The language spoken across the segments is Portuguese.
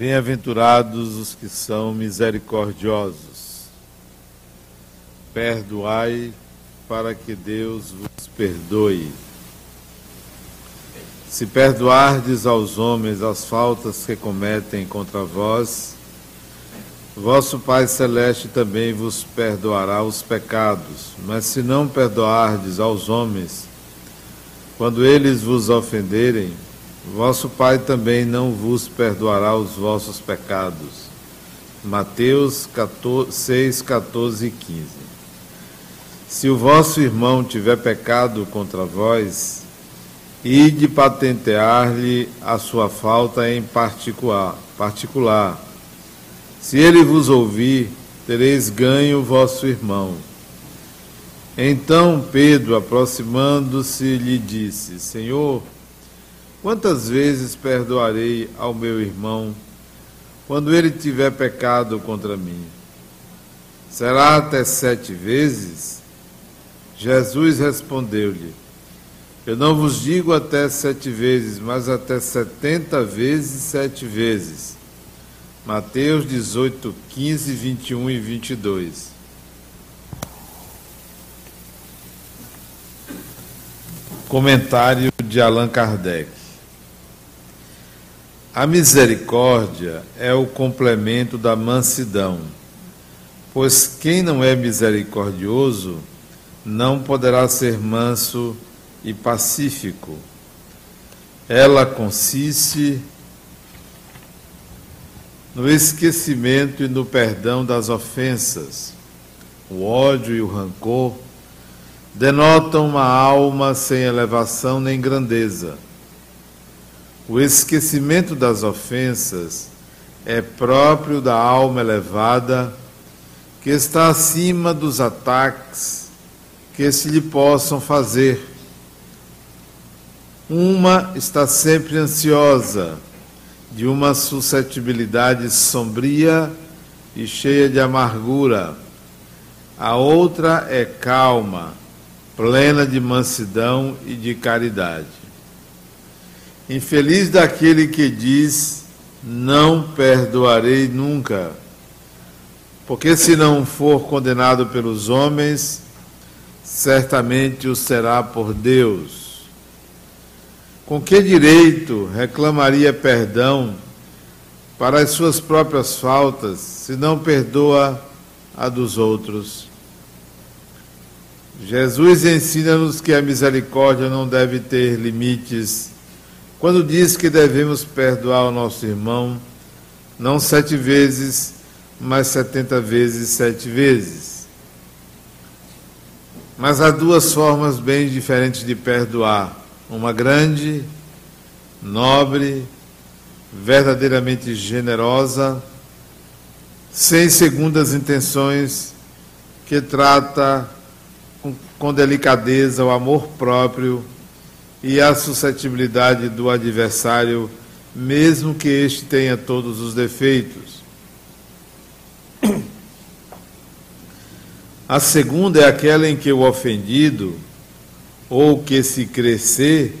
Bem-aventurados os que são misericordiosos. Perdoai para que Deus vos perdoe. Se perdoardes aos homens as faltas que cometem contra vós, vosso Pai Celeste também vos perdoará os pecados. Mas se não perdoardes aos homens, quando eles vos ofenderem, Vosso Pai também não vos perdoará os vossos pecados. Mateus 14, 6, 14 e 15. Se o vosso irmão tiver pecado contra vós, ide patentear-lhe a sua falta em particular, particular. Se ele vos ouvir, tereis ganho vosso irmão. Então Pedro, aproximando-se, lhe disse: Senhor, Quantas vezes perdoarei ao meu irmão quando ele tiver pecado contra mim? Será até sete vezes? Jesus respondeu-lhe: Eu não vos digo até sete vezes, mas até setenta vezes sete vezes. Mateus 18, 15, 21 e 22. Comentário de Allan Kardec. A misericórdia é o complemento da mansidão, pois quem não é misericordioso não poderá ser manso e pacífico. Ela consiste no esquecimento e no perdão das ofensas. O ódio e o rancor denotam uma alma sem elevação nem grandeza o esquecimento das ofensas é próprio da alma elevada que está acima dos ataques que se lhe possam fazer. Uma está sempre ansiosa, de uma suscetibilidade sombria e cheia de amargura. A outra é calma, plena de mansidão e de caridade. Infeliz daquele que diz: Não perdoarei nunca. Porque se não for condenado pelos homens, certamente o será por Deus. Com que direito reclamaria perdão para as suas próprias faltas, se não perdoa a dos outros? Jesus ensina-nos que a misericórdia não deve ter limites quando diz que devemos perdoar o nosso irmão, não sete vezes, mas setenta vezes sete vezes. Mas há duas formas bem diferentes de perdoar: uma grande, nobre, verdadeiramente generosa, sem segundas intenções, que trata com, delicadeza o amor próprio e a suscetibilidade do adversário, mesmo que este tenha todos os defeitos. A segunda é aquela em que o ofendido, ou que se crescer,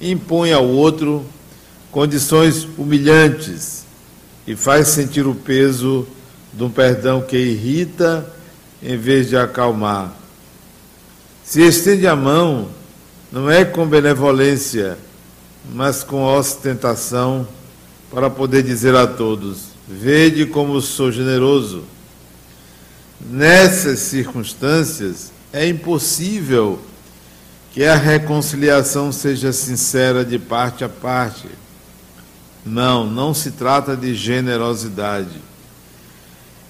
impõe ao outro condições humilhantes e faz sentir o peso de um perdão que irrita em vez de acalmar. Se estende a mão não é com benevolência, mas com ostentação, para poder dizer a todos: Vede como sou generoso. Nessas circunstâncias, é impossível que a reconciliação seja sincera de parte a parte. Não, não se trata de generosidade.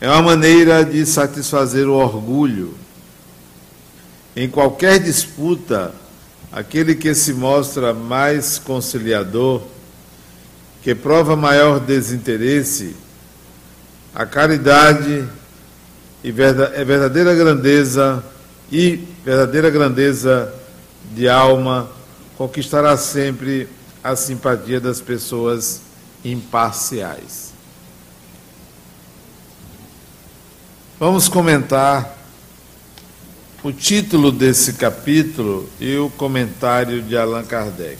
É uma maneira de satisfazer o orgulho. Em qualquer disputa, aquele que se mostra mais conciliador, que prova maior desinteresse, a caridade e é verdadeira grandeza e verdadeira grandeza de alma conquistará sempre a simpatia das pessoas imparciais. Vamos comentar o título desse capítulo e o comentário de Allan Kardec.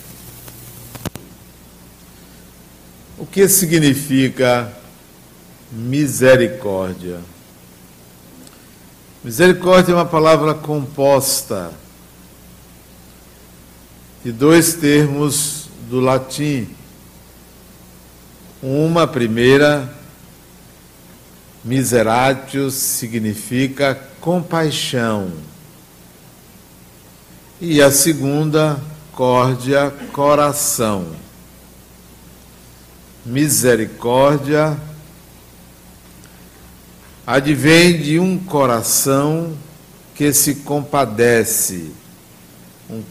O que significa misericórdia? Misericórdia é uma palavra composta de dois termos do latim. Uma primeira, miseratio, significa compaixão. E a segunda, córdia, coração. Misericórdia advém de um coração que se compadece. Um,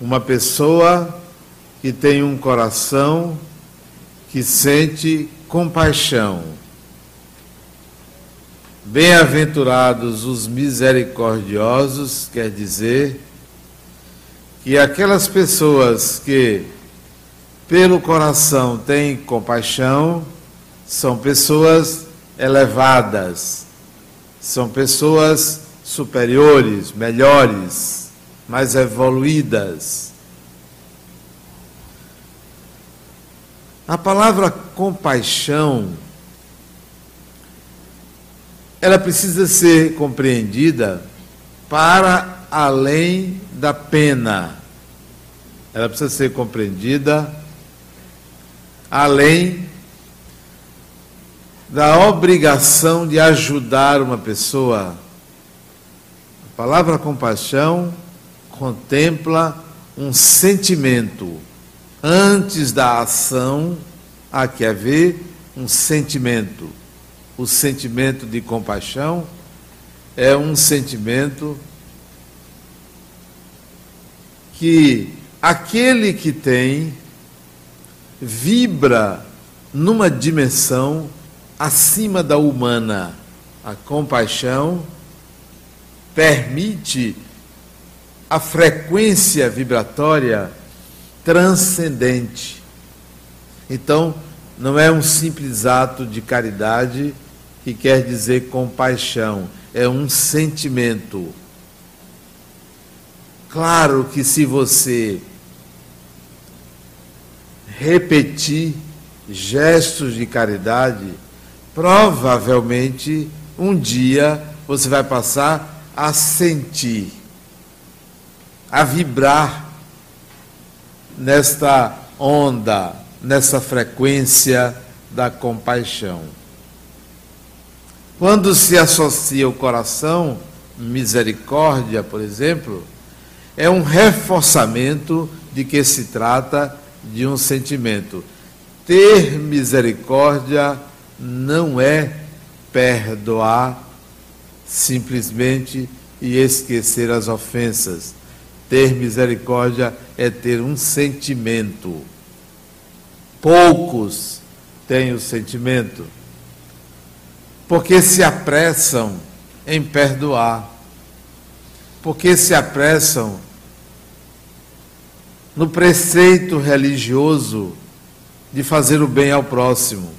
uma pessoa que tem um coração que sente compaixão. Bem-aventurados os misericordiosos, quer dizer que aquelas pessoas que pelo coração têm compaixão são pessoas elevadas, são pessoas superiores, melhores, mais evoluídas. A palavra compaixão ela precisa ser compreendida para além da pena. Ela precisa ser compreendida além da obrigação de ajudar uma pessoa. A palavra compaixão contempla um sentimento. Antes da ação, há que haver um sentimento. O sentimento de compaixão é um sentimento que aquele que tem vibra numa dimensão acima da humana. A compaixão permite a frequência vibratória transcendente. Então, não é um simples ato de caridade que quer dizer compaixão, é um sentimento Claro que se você repetir gestos de caridade, provavelmente um dia você vai passar a sentir, a vibrar nesta onda, nessa frequência da compaixão. Quando se associa o coração, misericórdia, por exemplo, é um reforçamento de que se trata de um sentimento. Ter misericórdia não é perdoar simplesmente e esquecer as ofensas. Ter misericórdia é ter um sentimento. Poucos têm o sentimento, porque se apressam em perdoar porque se apressam no preceito religioso de fazer o bem ao próximo,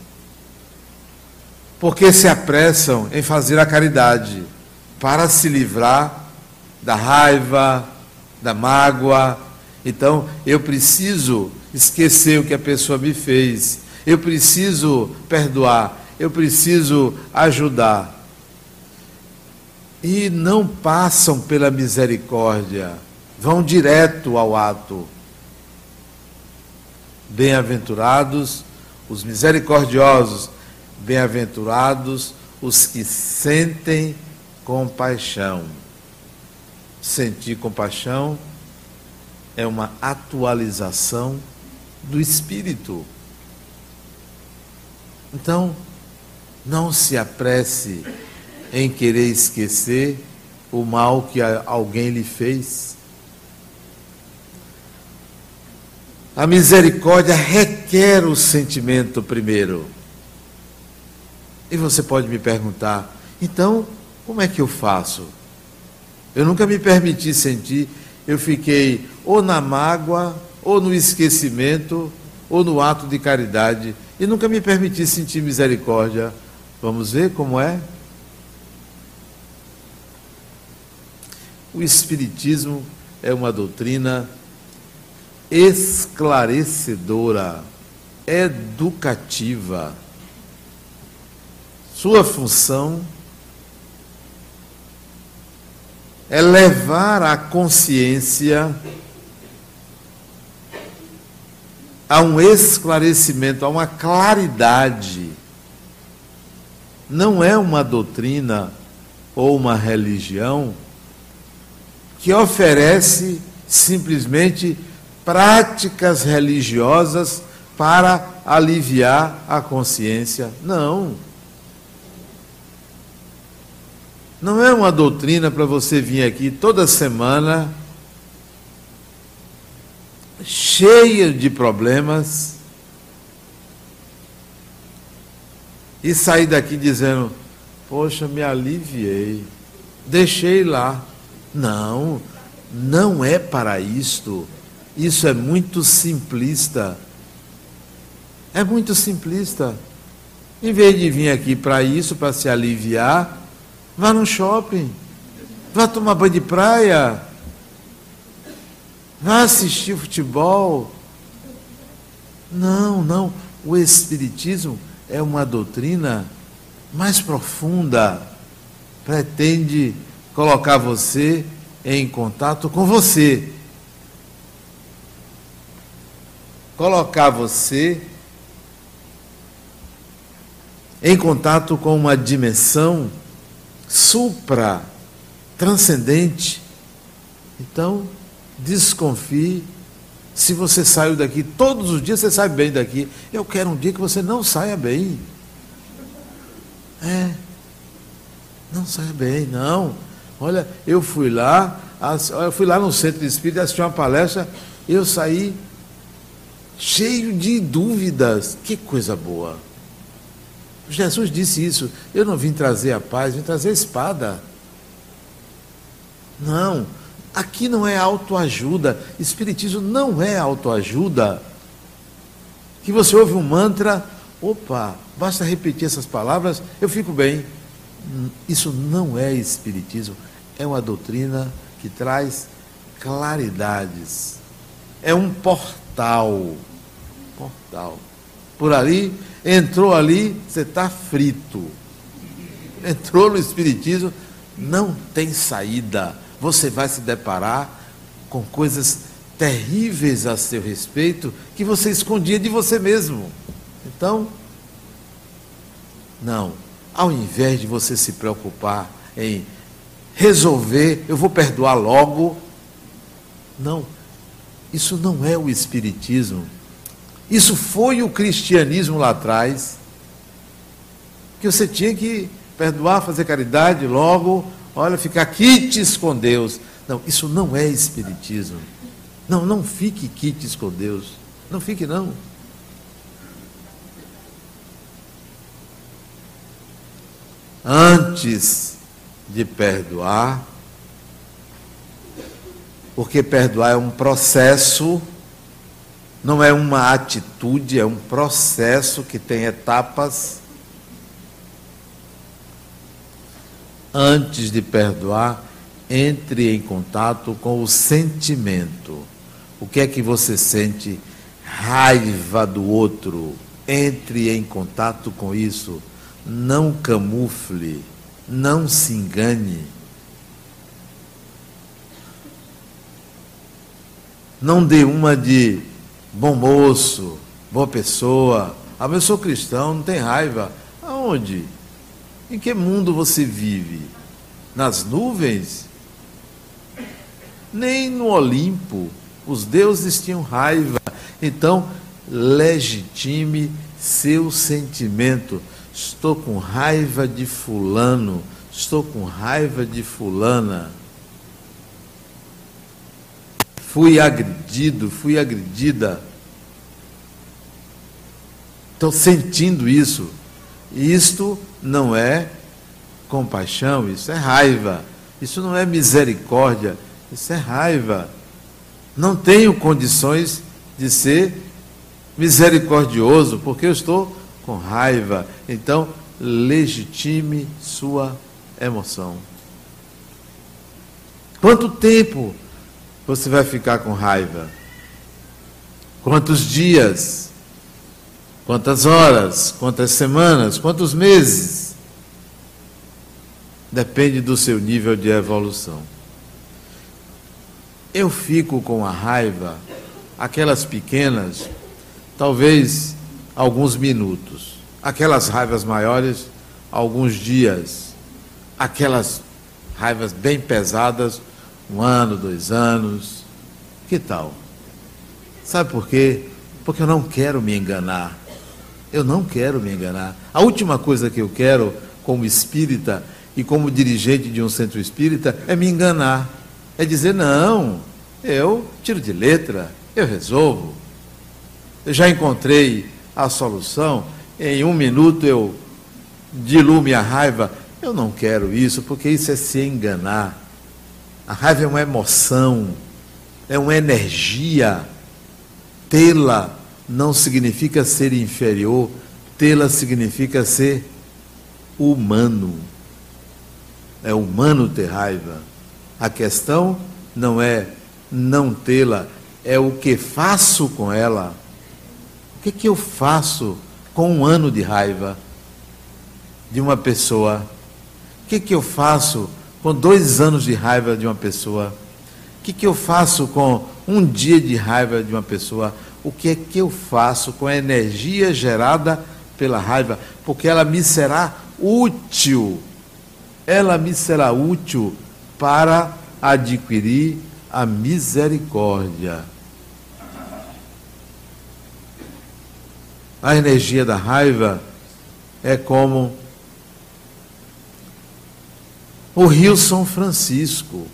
porque se apressam em fazer a caridade para se livrar da raiva, da mágoa. Então, eu preciso esquecer o que a pessoa me fez, eu preciso perdoar, eu preciso ajudar. E não passam pela misericórdia, vão direto ao ato. Bem-aventurados os misericordiosos, bem-aventurados os que sentem compaixão. Sentir compaixão é uma atualização do espírito. Então, não se apresse em querer esquecer o mal que alguém lhe fez. A misericórdia requer o sentimento primeiro. E você pode me perguntar, então, como é que eu faço? Eu nunca me permiti sentir, eu fiquei ou na mágoa, ou no esquecimento, ou no ato de caridade, e nunca me permiti sentir misericórdia. Vamos ver como é? O Espiritismo é uma doutrina esclarecedora. educativa. Sua função é levar a consciência a um esclarecimento, a uma claridade. Não é uma doutrina ou uma religião que oferece simplesmente práticas religiosas para aliviar a consciência. Não. Não é uma doutrina para você vir aqui toda semana cheia de problemas e sair daqui dizendo: Poxa, me aliviei, deixei lá. Não, não é para isto. Isso é muito simplista. É muito simplista. Em vez de vir aqui para isso, para se aliviar, Vá no shopping. Vá tomar banho de praia. Vá assistir futebol. Não, não. O Espiritismo é uma doutrina mais profunda. Pretende colocar você em contato com você. Colocar você em contato com uma dimensão supra, transcendente. Então, desconfie. Se você saiu daqui todos os dias, você sai bem daqui. Eu quero um dia que você não saia bem. É. Não saia bem, não. Olha, eu fui lá, eu fui lá no centro de espírito, assisti uma palestra, eu saí cheio de dúvidas. Que coisa boa. Jesus disse isso. Eu não vim trazer a paz, vim trazer a espada. Não, aqui não é autoajuda. Espiritismo não é autoajuda. Que você ouve um mantra, opa, basta repetir essas palavras, eu fico bem. Isso não é Espiritismo. É uma doutrina que traz claridades. É um portal. Portal. Por ali Entrou ali, você está frito. Entrou no Espiritismo, não tem saída. Você vai se deparar com coisas terríveis a seu respeito que você escondia de você mesmo. Então, não. Ao invés de você se preocupar em resolver, eu vou perdoar logo. Não. Isso não é o Espiritismo. Isso foi o cristianismo lá atrás, que você tinha que perdoar, fazer caridade, logo, olha, ficar quites com Deus. Não, isso não é espiritismo. Não, não fique quites com Deus. Não fique não. Antes de perdoar, porque perdoar é um processo não é uma atitude, é um processo que tem etapas. Antes de perdoar, entre em contato com o sentimento. O que é que você sente? Raiva do outro. Entre em contato com isso. Não camufle. Não se engane. Não dê uma de bom moço, boa pessoa. Ah, mas eu sou cristão, não tem raiva. Aonde? Em que mundo você vive? Nas nuvens? Nem no Olimpo. Os deuses tinham raiva. Então, legitime seu sentimento. Estou com raiva de Fulano. Estou com raiva de Fulana fui agredido, fui agredida. Estou sentindo isso. Isto não é compaixão, isso é raiva. Isso não é misericórdia, isso é raiva. Não tenho condições de ser misericordioso, porque eu estou com raiva. Então, legitime sua emoção. Quanto tempo você vai ficar com raiva? Quantos dias? quantas horas, quantas semanas, quantos meses. Depende do seu nível de evolução. Eu fico com a raiva, aquelas pequenas, talvez alguns minutos. Aquelas raivas maiores, alguns dias. Aquelas raivas bem pesadas, um ano, dois anos. Que tal? Sabe por quê? Porque eu não quero me enganar. Eu não quero me enganar. A última coisa que eu quero, como espírita e como dirigente de um centro espírita, é me enganar. É dizer, não, eu tiro de letra, eu resolvo. Eu já encontrei a solução, em um minuto eu diluo minha raiva. Eu não quero isso, porque isso é se enganar. A raiva é uma emoção, é uma energia Tê-la não significa ser inferior, tê-la significa ser humano. É humano ter raiva. A questão não é não tê-la, é o que faço com ela. O que, que eu faço com um ano de raiva de uma pessoa? O que, que eu faço com dois anos de raiva de uma pessoa? O que, que eu faço com um dia de raiva de uma pessoa? O que é que eu faço com a energia gerada pela raiva? Porque ela me será útil. Ela me será útil para adquirir a misericórdia. A energia da raiva é como o Rio São Francisco.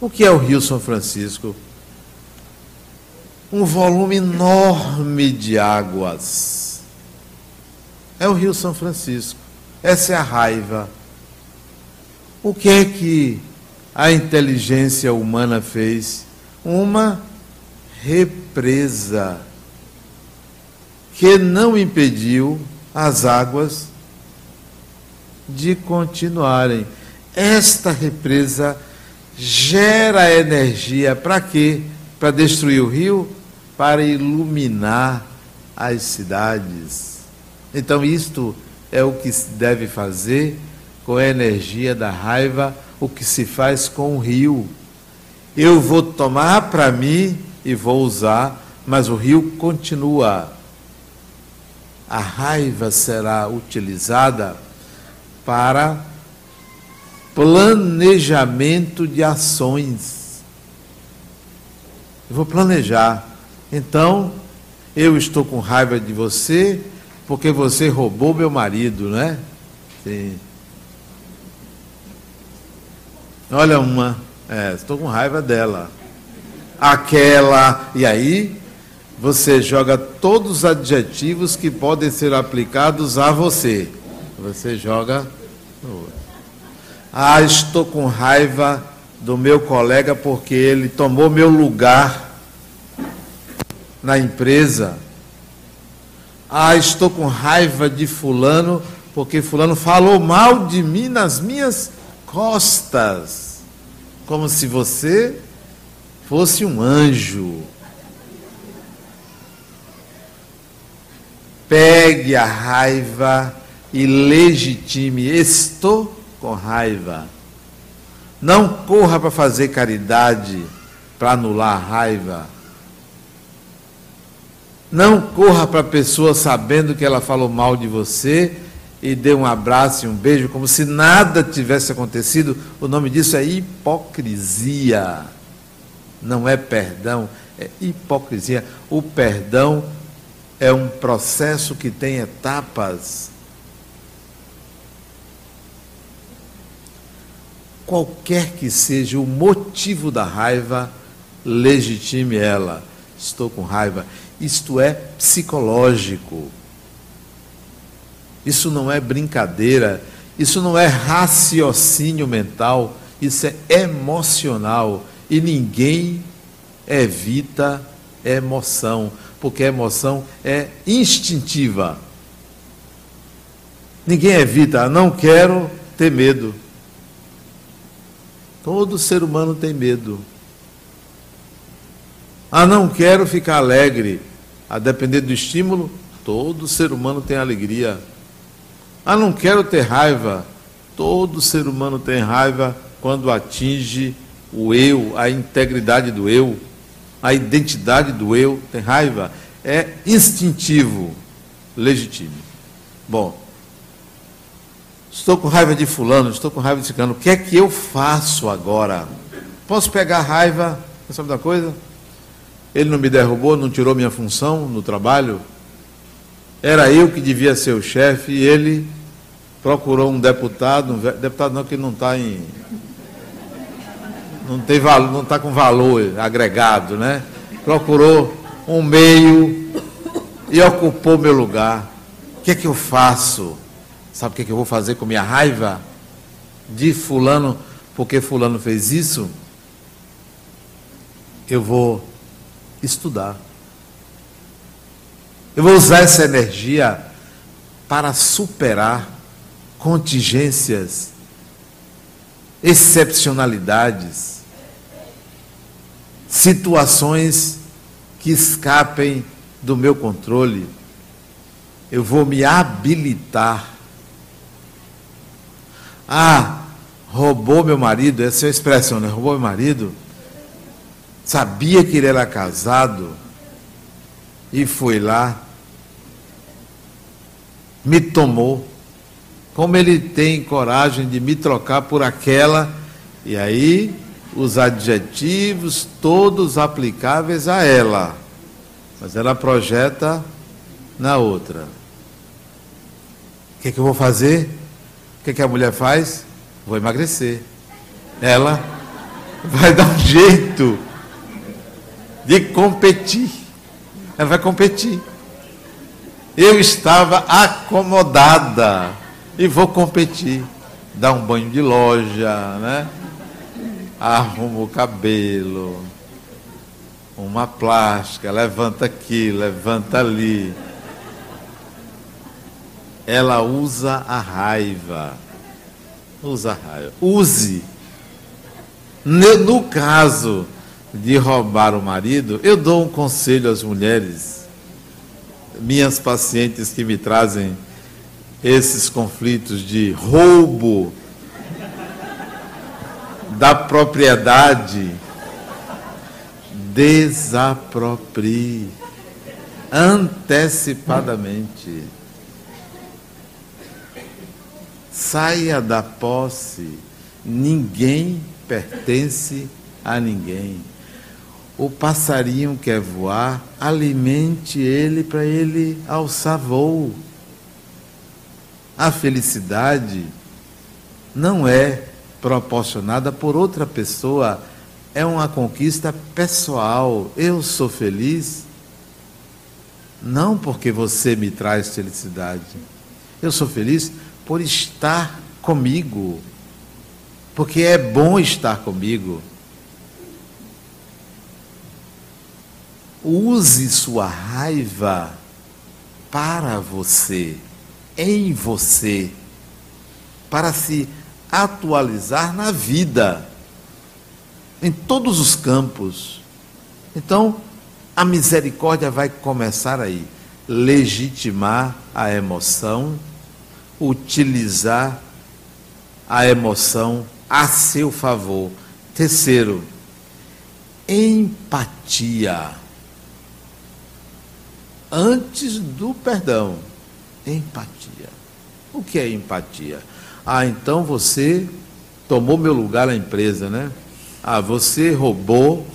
O que é o Rio São Francisco? Um volume enorme de águas. É o Rio São Francisco. Essa é a raiva. O que é que a inteligência humana fez? Uma represa que não impediu as águas de continuarem. Esta represa gera energia para quê? Para destruir o rio? Para iluminar as cidades. Então, isto é o que se deve fazer com a energia da raiva, o que se faz com o rio. Eu vou tomar para mim e vou usar, mas o rio continua. A raiva será utilizada para planejamento de ações. Eu vou planejar. Então, eu estou com raiva de você porque você roubou meu marido, né? Sim. Olha uma, é, estou com raiva dela. Aquela, e aí você joga todos os adjetivos que podem ser aplicados a você. Você joga no outro. Ah, estou com raiva do meu colega porque ele tomou meu lugar na empresa. Ah, estou com raiva de Fulano porque Fulano falou mal de mim nas minhas costas. Como se você fosse um anjo. Pegue a raiva e legitime. Estou com raiva. Não corra para fazer caridade para anular a raiva. Não corra para a pessoa sabendo que ela falou mal de você e dê um abraço e um beijo como se nada tivesse acontecido. O nome disso é hipocrisia. Não é perdão, é hipocrisia. O perdão é um processo que tem etapas. Qualquer que seja o motivo da raiva, legitime ela. Estou com raiva. Isto é psicológico. Isso não é brincadeira. Isso não é raciocínio mental. Isso é emocional. E ninguém evita emoção, porque a emoção é instintiva. Ninguém evita, não quero ter medo. Todo ser humano tem medo. Ah, não quero ficar alegre. A depender do estímulo, todo ser humano tem alegria. Ah, não quero ter raiva. Todo ser humano tem raiva quando atinge o eu, a integridade do eu, a identidade do eu, tem raiva. É instintivo, legítimo. Bom, estou com raiva de fulano, estou com raiva de ciclano, o que é que eu faço agora? Posso pegar raiva, sabe da coisa? Ele não me derrubou, não tirou minha função no trabalho. Era eu que devia ser o chefe e ele procurou um deputado, um deputado não que não está em não tem valor, não está com valor agregado, né? Procurou um meio e ocupou meu lugar. O que é que eu faço? Sabe o que, é que eu vou fazer com minha raiva de fulano, porque fulano fez isso? Eu vou estudar. Eu vou usar essa energia para superar contingências, excepcionalidades, situações que escapem do meu controle. Eu vou me habilitar. Ah, roubou meu marido, essa é a expressão, né? Roubou meu marido. Sabia que ele era casado e foi lá, me tomou. Como ele tem coragem de me trocar por aquela, e aí os adjetivos todos aplicáveis a ela, mas ela projeta na outra. O que, é que eu vou fazer? O que, que a mulher faz? Vou emagrecer. Ela vai dar um jeito de competir. Ela vai competir. Eu estava acomodada e vou competir. Dar um banho de loja, né? Arrumo o cabelo, uma plástica, levanta aqui, levanta ali. Ela usa a raiva. Usa a raiva. Use. No caso de roubar o marido, eu dou um conselho às mulheres, minhas pacientes que me trazem esses conflitos de roubo da propriedade, desaproprie antecipadamente. Saia da posse, ninguém pertence a ninguém o passarinho quer voar, alimente ele para ele alçar voo. A felicidade não é proporcionada por outra pessoa, é uma conquista pessoal. Eu sou feliz não porque você me traz felicidade. Eu sou feliz por estar comigo. Porque é bom estar comigo. Use sua raiva para você, em você, para se atualizar na vida, em todos os campos. Então, a misericórdia vai começar aí. Legitimar a emoção, utilizar a emoção a seu favor. Terceiro, empatia antes do perdão. Empatia. O que é empatia? Ah, então você tomou meu lugar na empresa, né? Ah, você roubou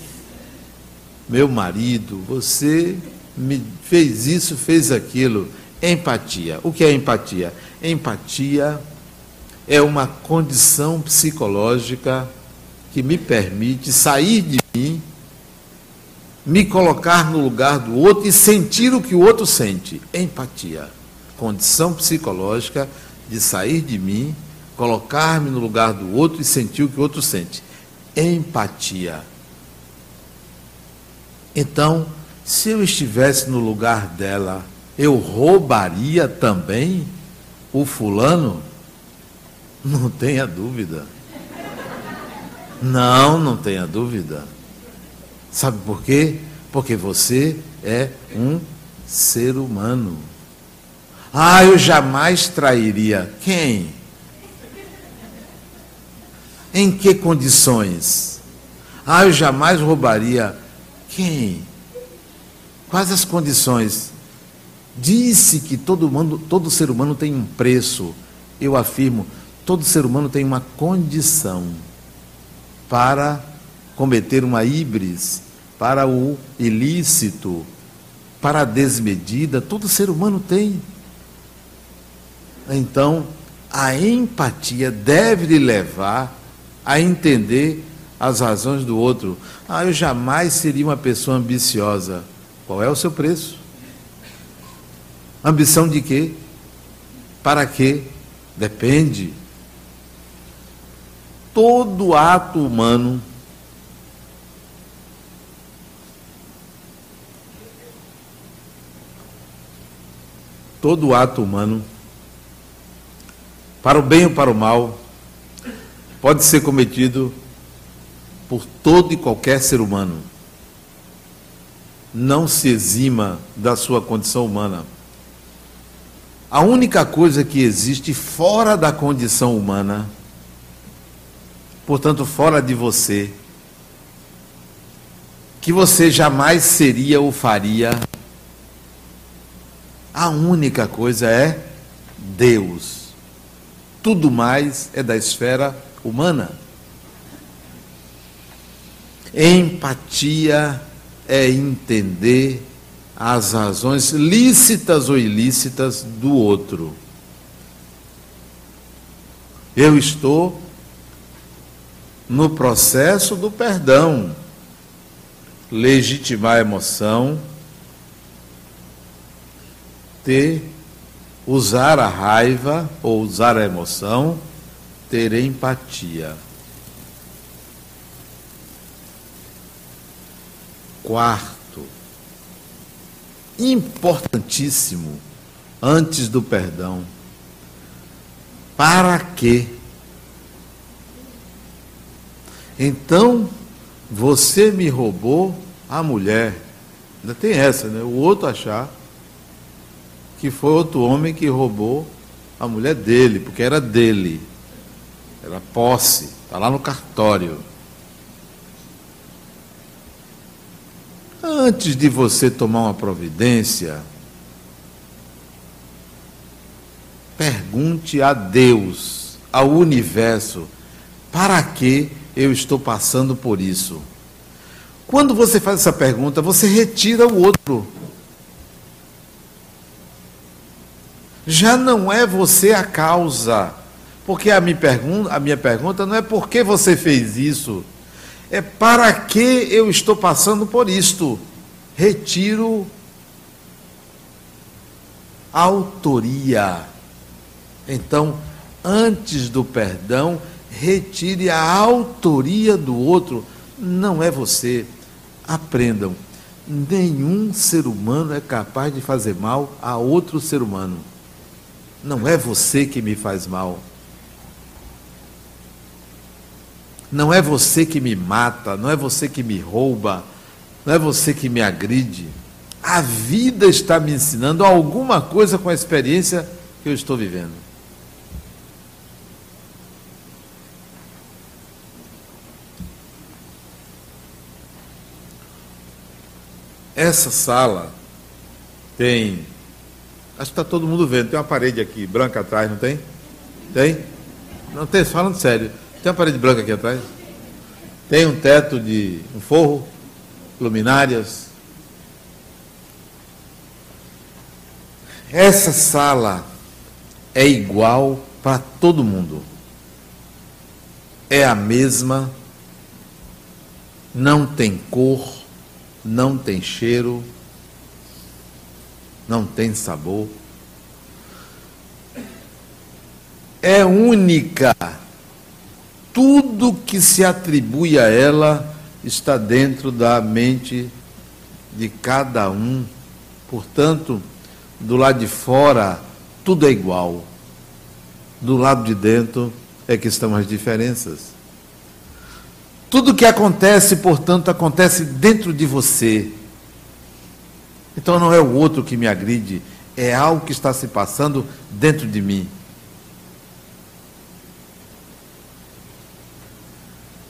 meu marido, você me fez isso, fez aquilo. Empatia. O que é empatia? Empatia é uma condição psicológica que me permite sair de mim me colocar no lugar do outro e sentir o que o outro sente. Empatia. Condição psicológica de sair de mim, colocar-me no lugar do outro e sentir o que o outro sente. Empatia. Então, se eu estivesse no lugar dela, eu roubaria também o fulano? Não tenha dúvida. Não, não tenha dúvida. Sabe por quê? Porque você é um ser humano. Ah, eu jamais trairia. Quem? Em que condições? Ah, eu jamais roubaria. Quem? Quais as condições? Disse que todo, mundo, todo ser humano tem um preço. Eu afirmo, todo ser humano tem uma condição para cometer uma híbris, para o ilícito, para a desmedida. Todo ser humano tem. Então, a empatia deve lhe levar a entender as razões do outro. Ah, eu jamais seria uma pessoa ambiciosa. Qual é o seu preço? Ambição de quê? Para quê? Depende. Todo ato humano todo ato humano para o bem ou para o mal, pode ser cometido por todo e qualquer ser humano. Não se exima da sua condição humana. A única coisa que existe fora da condição humana, portanto, fora de você, que você jamais seria ou faria, a única coisa é Deus tudo mais é da esfera humana. Empatia é entender as razões lícitas ou ilícitas do outro. Eu estou no processo do perdão. Legitimar a emoção, ter usar a raiva ou usar a emoção, ter empatia. Quarto, importantíssimo, antes do perdão, para quê? Então, você me roubou a mulher. Ainda tem essa, né? O outro achar que foi outro homem que roubou a mulher dele, porque era dele. Era posse, está lá no cartório. Antes de você tomar uma providência, pergunte a Deus, ao universo, para que eu estou passando por isso? Quando você faz essa pergunta, você retira o outro. já não é você a causa. Porque a minha, pergunta, a minha pergunta não é por que você fez isso, é para que eu estou passando por isto. Retiro a autoria. Então, antes do perdão, retire a autoria do outro. Não é você. Aprendam. Nenhum ser humano é capaz de fazer mal a outro ser humano. Não é você que me faz mal. Não é você que me mata, não é você que me rouba, não é você que me agride. A vida está me ensinando alguma coisa com a experiência que eu estou vivendo. Essa sala tem Acho que está todo mundo vendo. Tem uma parede aqui branca atrás, não tem? Tem? Não tem, falando sério. Tem uma parede branca aqui atrás? Tem um teto de um forro, luminárias. Essa sala é igual para todo mundo. É a mesma, não tem cor, não tem cheiro, não tem sabor. É única. Tudo que se atribui a ela está dentro da mente de cada um. Portanto, do lado de fora, tudo é igual. Do lado de dentro é que estão as diferenças. Tudo que acontece, portanto, acontece dentro de você. Então não é o outro que me agride, é algo que está se passando dentro de mim.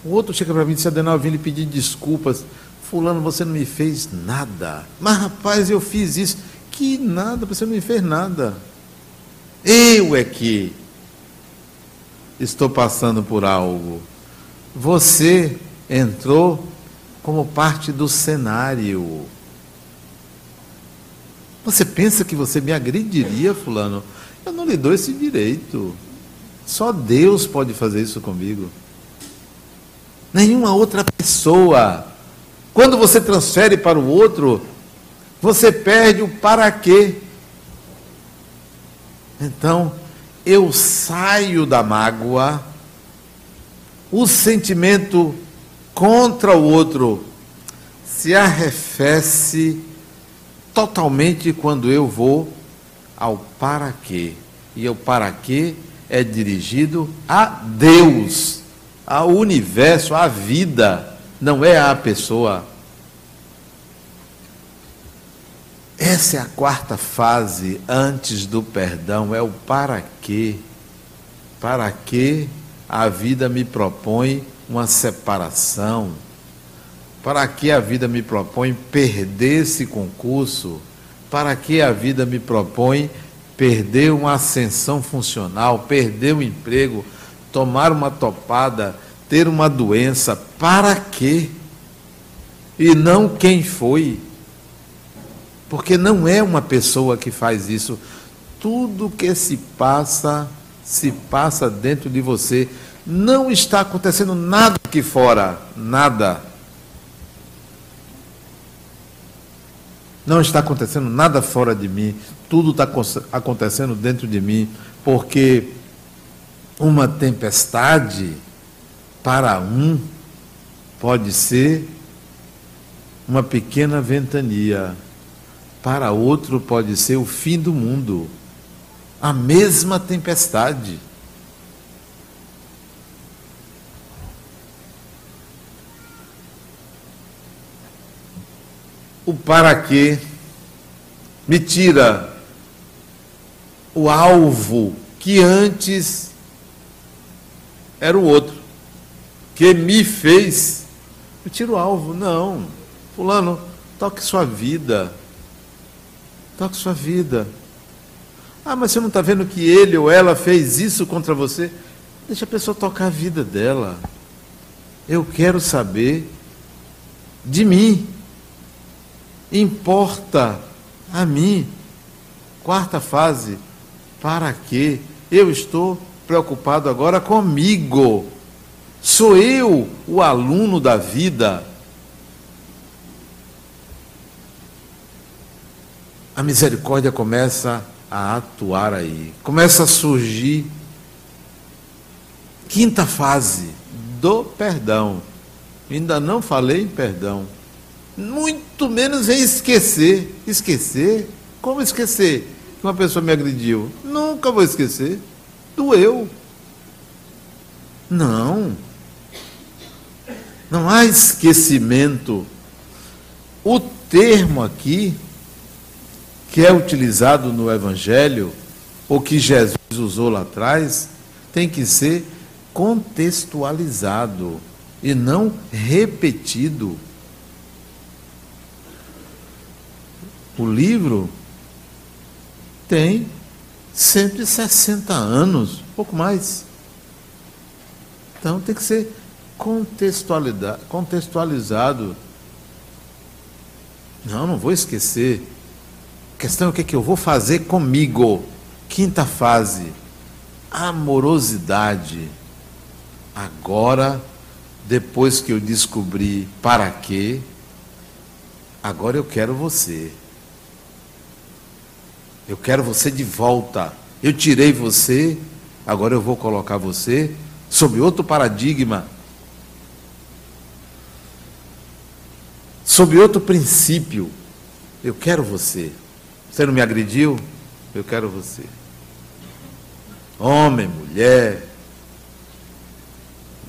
O outro chega para mim e diz, Adenal, eu vim lhe pedir desculpas. Fulano, você não me fez nada. Mas, rapaz, eu fiz isso. Que nada, você não me fez nada. Eu é que estou passando por algo. Você entrou como parte do cenário. Você pensa que você me agrediria, Fulano? Eu não lhe dou esse direito. Só Deus pode fazer isso comigo. Nenhuma outra pessoa. Quando você transfere para o outro, você perde o para quê. Então, eu saio da mágoa, o sentimento contra o outro se arrefece totalmente quando eu vou ao para quê. E o para quê é dirigido a Deus, ao universo, à vida, não é à pessoa. Essa é a quarta fase antes do perdão, é o para quê. Para que a vida me propõe uma separação? Para que a vida me propõe perder esse concurso? Para que a vida me propõe perder uma ascensão funcional, perder o um emprego, tomar uma topada, ter uma doença? Para quê? E não quem foi. Porque não é uma pessoa que faz isso. Tudo que se passa, se passa dentro de você. Não está acontecendo nada aqui fora. Nada. Não está acontecendo nada fora de mim. Tudo está acontecendo dentro de mim. Porque uma tempestade, para um, pode ser uma pequena ventania para outro pode ser o fim do mundo. A mesma tempestade. O para quê me tira o alvo que antes era o outro, que me fez. Eu tiro o alvo, não. Fulano, toque sua vida. Toque sua vida. Ah, mas você não está vendo que ele ou ela fez isso contra você? Deixa a pessoa tocar a vida dela. Eu quero saber de mim. Importa a mim. Quarta fase. Para quê? Eu estou preocupado agora comigo. Sou eu o aluno da vida. a misericórdia começa a atuar aí, começa a surgir. Quinta fase do perdão. Ainda não falei em perdão. Muito menos em esquecer. Esquecer? Como esquecer que uma pessoa me agrediu? Nunca vou esquecer. Doeu. Não. Não há esquecimento. O termo aqui que é utilizado no Evangelho, ou que Jesus usou lá atrás, tem que ser contextualizado e não repetido. O livro tem 160 anos, pouco mais. Então tem que ser contextualizado. Não, não vou esquecer a questão é o que, é que eu vou fazer comigo. Quinta fase, amorosidade. Agora, depois que eu descobri para quê, agora eu quero você. Eu quero você de volta. Eu tirei você, agora eu vou colocar você sob outro paradigma. Sob outro princípio. Eu quero você. Você não me agrediu? Eu quero você. Homem, mulher,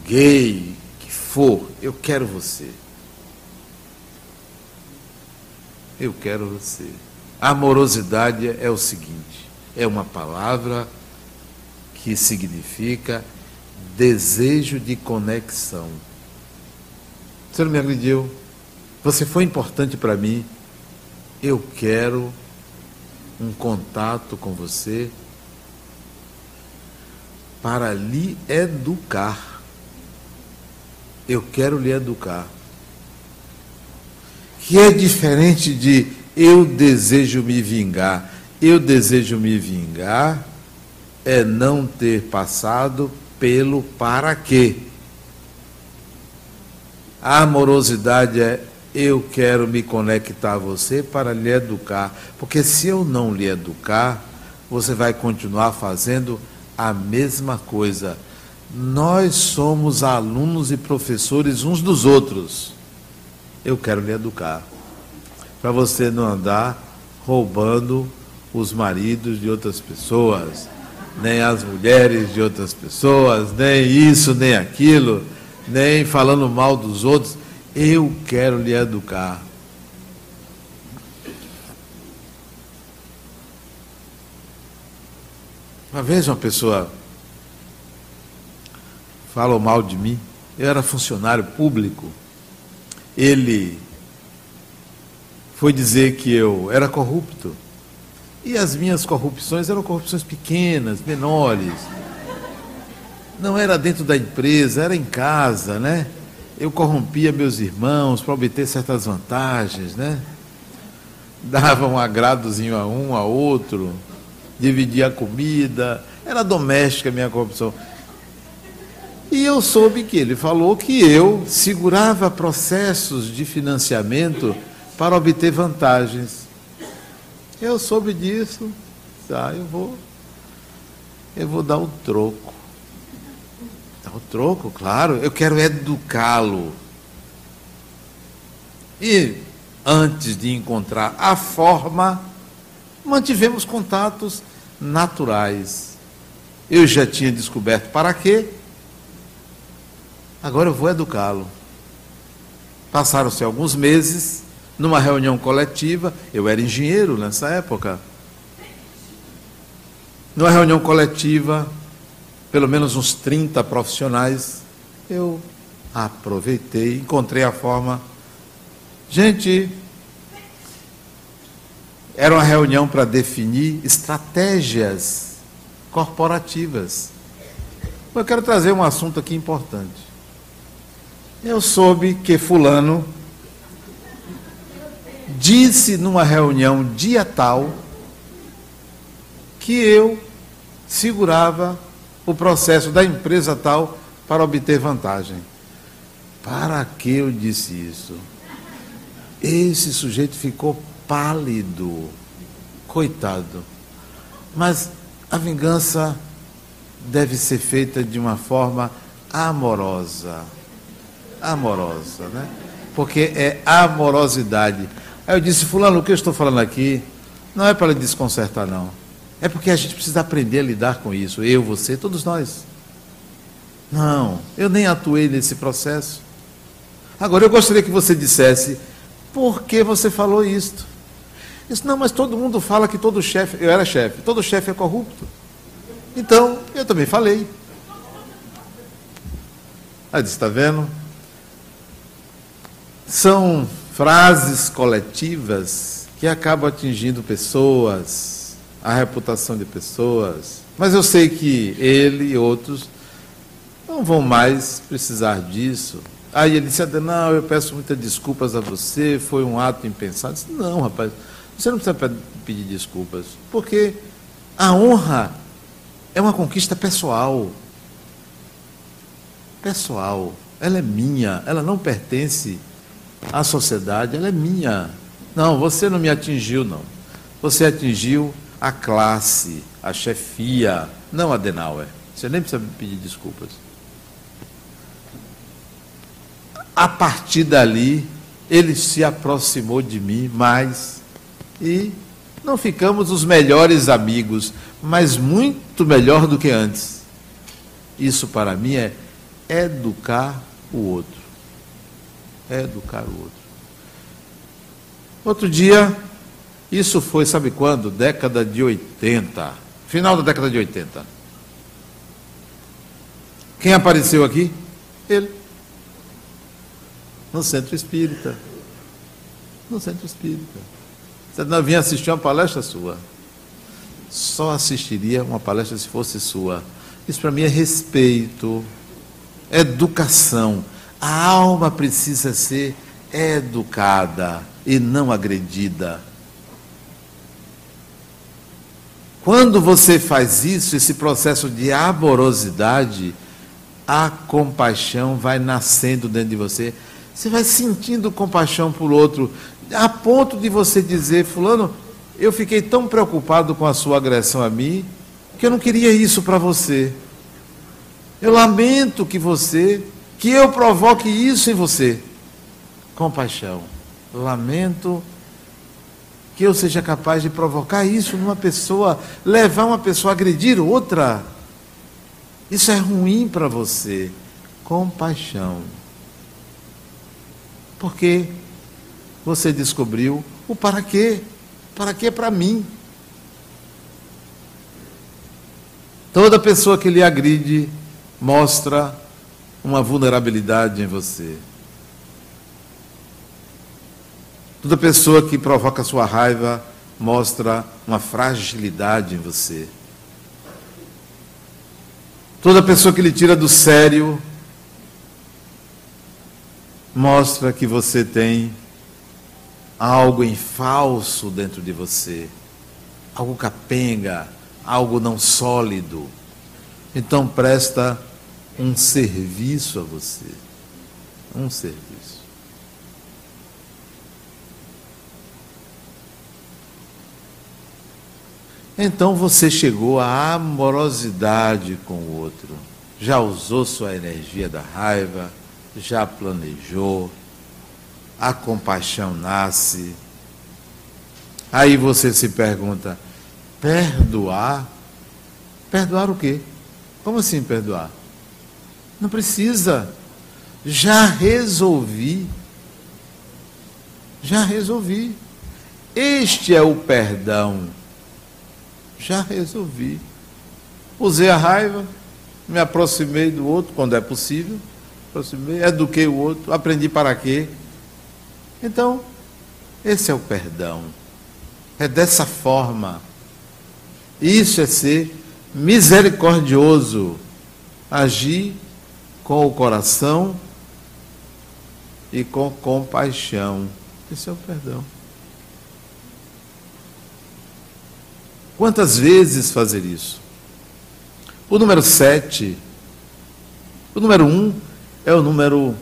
gay, que for, eu quero você. eu quero você. Amorosidade é o seguinte: é uma palavra que significa desejo de conexão. Você não me agrediu? Você foi importante para mim. Eu quero um contato com você para lhe educar. Eu quero lhe educar. Que é diferente de eu desejo me vingar. Eu desejo me vingar é não ter passado pelo para quê. A amorosidade é eu quero me conectar a você para lhe educar, porque se eu não lhe educar, você vai continuar fazendo a mesma coisa. Nós somos alunos e professores uns dos outros. Eu quero lhe educar. Para você não andar roubando os maridos de outras pessoas, nem as mulheres de outras pessoas, nem isso, nem aquilo, nem falando mal dos outros. Eu quero lhe educar. Uma vez uma pessoa falou mal de mim, eu era funcionário público, ele foi dizer que eu era corrupto. E as minhas corrupções eram corrupções pequenas, menores. Não era dentro da empresa, era em casa, né? Eu corrompia meus irmãos para obter certas vantagens, né? Dava um agradozinho a um, a outro dividia a comida, era doméstica a minha corrupção. E eu soube que ele falou que eu segurava processos de financiamento para obter vantagens. Eu soube disso, tá, eu vou eu vou dar o troco. Dar o troco, claro, eu quero educá-lo. E antes de encontrar a forma mantivemos contatos naturais. Eu já tinha descoberto para quê, agora eu vou educá-lo. Passaram-se alguns meses, numa reunião coletiva, eu era engenheiro nessa época. Numa reunião coletiva, pelo menos uns 30 profissionais, eu aproveitei, encontrei a forma. Gente, era uma reunião para definir estratégias corporativas. Eu quero trazer um assunto aqui importante. Eu soube que Fulano disse numa reunião dia tal que eu segurava o processo da empresa tal para obter vantagem. Para que eu disse isso? Esse sujeito ficou pálido. Coitado. Mas a vingança deve ser feita de uma forma amorosa. Amorosa, né? Porque é amorosidade. Aí eu disse, fulano, o que eu estou falando aqui não é para desconcertar, não. É porque a gente precisa aprender a lidar com isso. Eu, você, todos nós. Não, eu nem atuei nesse processo. Agora, eu gostaria que você dissesse por que você falou isto. Disse, não, mas todo mundo fala que todo chefe, eu era chefe, todo chefe é corrupto. Então, eu também falei. Aí disse, está vendo? São frases coletivas que acabam atingindo pessoas, a reputação de pessoas. Mas eu sei que ele e outros não vão mais precisar disso. Aí ele disse, não, eu peço muitas desculpas a você, foi um ato impensado. Eu disse, não, rapaz, você não precisa pedir desculpas, porque a honra é uma conquista pessoal. Pessoal. Ela é minha, ela não pertence à sociedade, ela é minha. Não, você não me atingiu, não. Você atingiu a classe, a chefia, não a Denauer. Você nem precisa pedir desculpas. A partir dali, ele se aproximou de mim mais e não ficamos os melhores amigos, mas muito melhor do que antes. Isso para mim é educar o outro. É educar o outro. Outro dia, isso foi, sabe quando? Década de 80. Final da década de 80. Quem apareceu aqui? Ele. No centro espírita. No centro espírita. Você não vinha assistir uma palestra sua. Só assistiria uma palestra se fosse sua. Isso para mim é respeito, educação. A alma precisa ser educada e não agredida. Quando você faz isso, esse processo de amorosidade, a compaixão vai nascendo dentro de você. Você vai sentindo compaixão por outro, a ponto de você dizer, fulano, eu fiquei tão preocupado com a sua agressão a mim, que eu não queria isso para você. Eu lamento que você, que eu provoque isso em você. Compaixão. Lamento que eu seja capaz de provocar isso numa pessoa, levar uma pessoa a agredir outra. Isso é ruim para você. Compaixão. Porque você descobriu o para quê. Para quê para mim? Toda pessoa que lhe agride mostra uma vulnerabilidade em você. Toda pessoa que provoca sua raiva mostra uma fragilidade em você. Toda pessoa que lhe tira do sério mostra que você tem algo em falso dentro de você, algo capenga, algo não sólido. Então presta um serviço a você. Um serviço. Então você chegou à amorosidade com o outro. Já usou sua energia da raiva, já planejou, a compaixão nasce. Aí você se pergunta: perdoar? Perdoar o quê? Como assim perdoar? Não precisa. Já resolvi. Já resolvi. Este é o perdão já resolvi. Usei a raiva, me aproximei do outro quando é possível, aproximei, eduquei o outro, aprendi para quê. Então, esse é o perdão. É dessa forma. Isso é ser misericordioso, agir com o coração e com compaixão. Esse é o perdão. Quantas vezes fazer isso? O número 7, o número 1 um é o número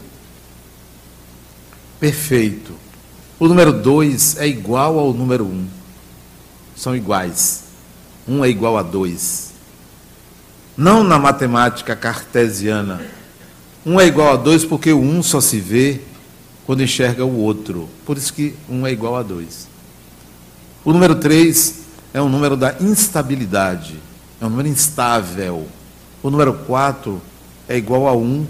perfeito. O número 2 é igual ao número 1. Um. São iguais. 1 um é igual a 2. Não na matemática cartesiana. 1 um é igual a 2 porque o 1 um só se vê quando enxerga o outro. Por isso que 1 um é igual a 2. O número 3 é o número da instabilidade, é um número instável. O número 4 é igual a 1,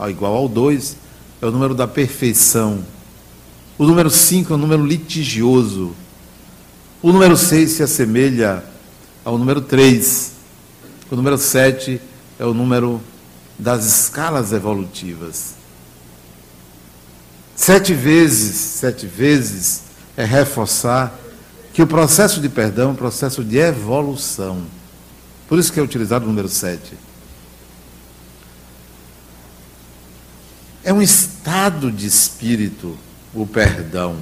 é igual ao 2, é o número da perfeição. O número 5 é o número litigioso. O número 6 se assemelha ao número 3. O número 7 é o número das escalas evolutivas. Sete vezes, sete vezes é reforçar que o processo de perdão é um processo de evolução. Por isso que é utilizado o número 7. É um estado de espírito o perdão,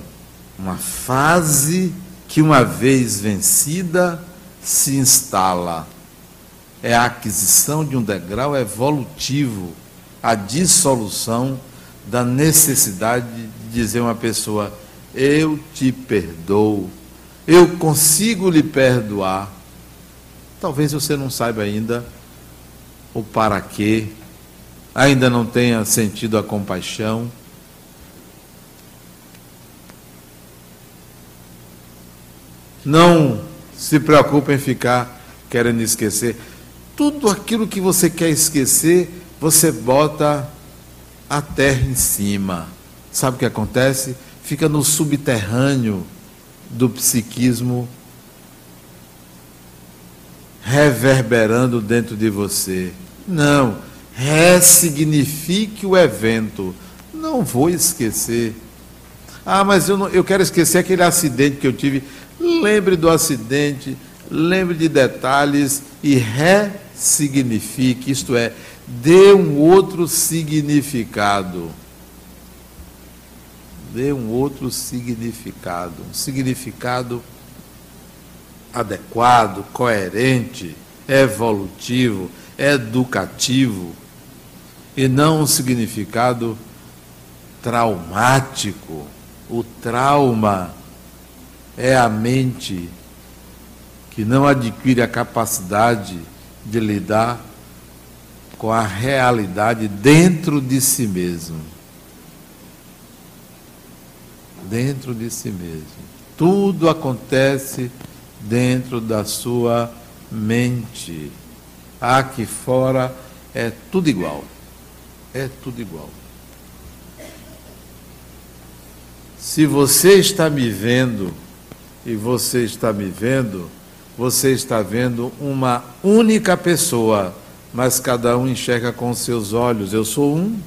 uma fase que, uma vez vencida, se instala. É a aquisição de um degrau evolutivo, a dissolução da necessidade de dizer uma pessoa: Eu te perdoo eu consigo lhe perdoar. Talvez você não saiba ainda o para quê, ainda não tenha sentido a compaixão. Não se preocupe em ficar querendo esquecer. Tudo aquilo que você quer esquecer, você bota a terra em cima. Sabe o que acontece? fica no subterrâneo do psiquismo reverberando dentro de você. Não, ressignifique o evento. Não vou esquecer. Ah, mas eu, não, eu quero esquecer aquele acidente que eu tive. Lembre do acidente, lembre de detalhes e ressignifique, isto é, dê um outro significado. Dê um outro significado, um significado adequado, coerente, evolutivo, educativo, e não um significado traumático. O trauma é a mente que não adquire a capacidade de lidar com a realidade dentro de si mesmo. Dentro de si mesmo. Tudo acontece dentro da sua mente. Aqui fora é tudo igual. É tudo igual. Se você está me vendo e você está me vendo, você está vendo uma única pessoa, mas cada um enxerga com seus olhos. Eu sou um,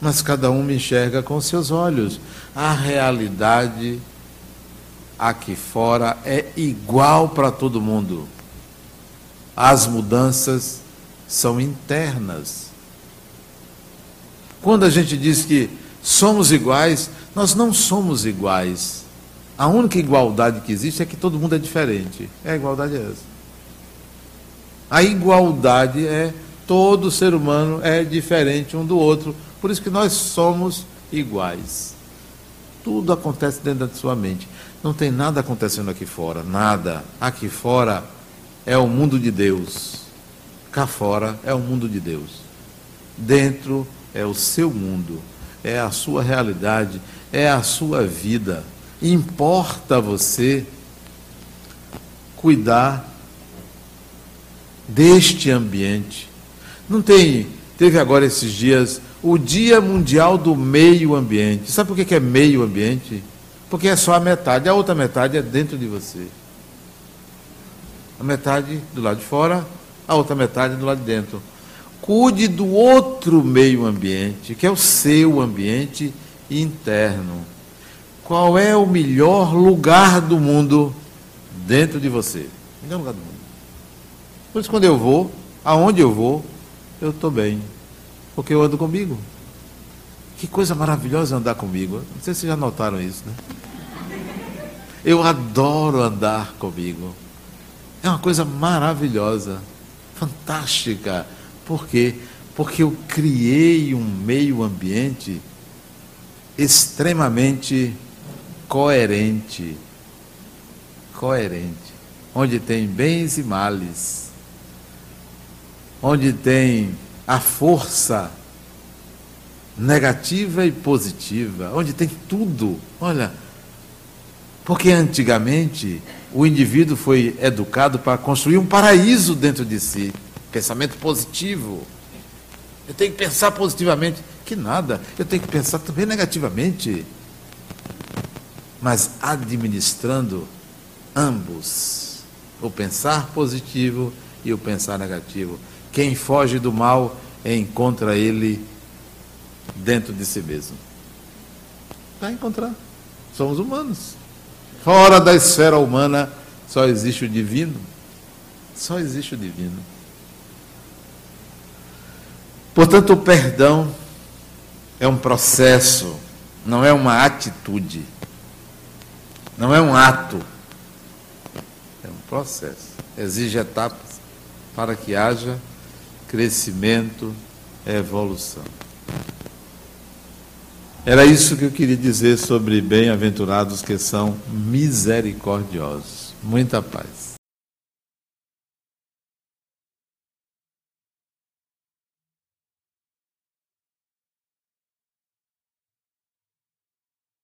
mas cada um me enxerga com seus olhos. A realidade aqui fora é igual para todo mundo. As mudanças são internas. Quando a gente diz que somos iguais, nós não somos iguais. A única igualdade que existe é que todo mundo é diferente. É a igualdade é essa. A igualdade é todo ser humano é diferente um do outro. Por isso que nós somos iguais. Tudo acontece dentro da sua mente. Não tem nada acontecendo aqui fora, nada. Aqui fora é o mundo de Deus. Cá fora é o mundo de Deus. Dentro é o seu mundo, é a sua realidade, é a sua vida. Importa você cuidar deste ambiente. Não tem, teve agora esses dias o Dia Mundial do Meio Ambiente. Sabe por que é meio ambiente? Porque é só a metade, a outra metade é dentro de você. A metade do lado de fora, a outra metade do lado de dentro. Cuide do outro meio ambiente, que é o seu ambiente interno. Qual é o melhor lugar do mundo dentro de você? Melhor lugar do mundo. Por isso, quando eu vou, aonde eu vou, eu estou bem. Porque eu ando comigo. Que coisa maravilhosa andar comigo. Não sei se vocês já notaram isso, né? Eu adoro andar comigo. É uma coisa maravilhosa, fantástica. Por quê? Porque eu criei um meio ambiente extremamente coerente. Coerente. Onde tem bens e males. Onde tem a força negativa e positiva. Onde tem tudo. Olha, porque antigamente o indivíduo foi educado para construir um paraíso dentro de si. Pensamento positivo. Eu tenho que pensar positivamente. Que nada. Eu tenho que pensar também negativamente. Mas administrando ambos. O pensar positivo e o pensar negativo. Quem foge do mal encontra ele dentro de si mesmo. Vai encontrar. Somos humanos. Fora da esfera humana só existe o divino. Só existe o divino. Portanto, o perdão é um processo, não é uma atitude, não é um ato, é um processo. Exige etapas para que haja crescimento, evolução. Era isso que eu queria dizer sobre bem-aventurados que são misericordiosos. Muita paz.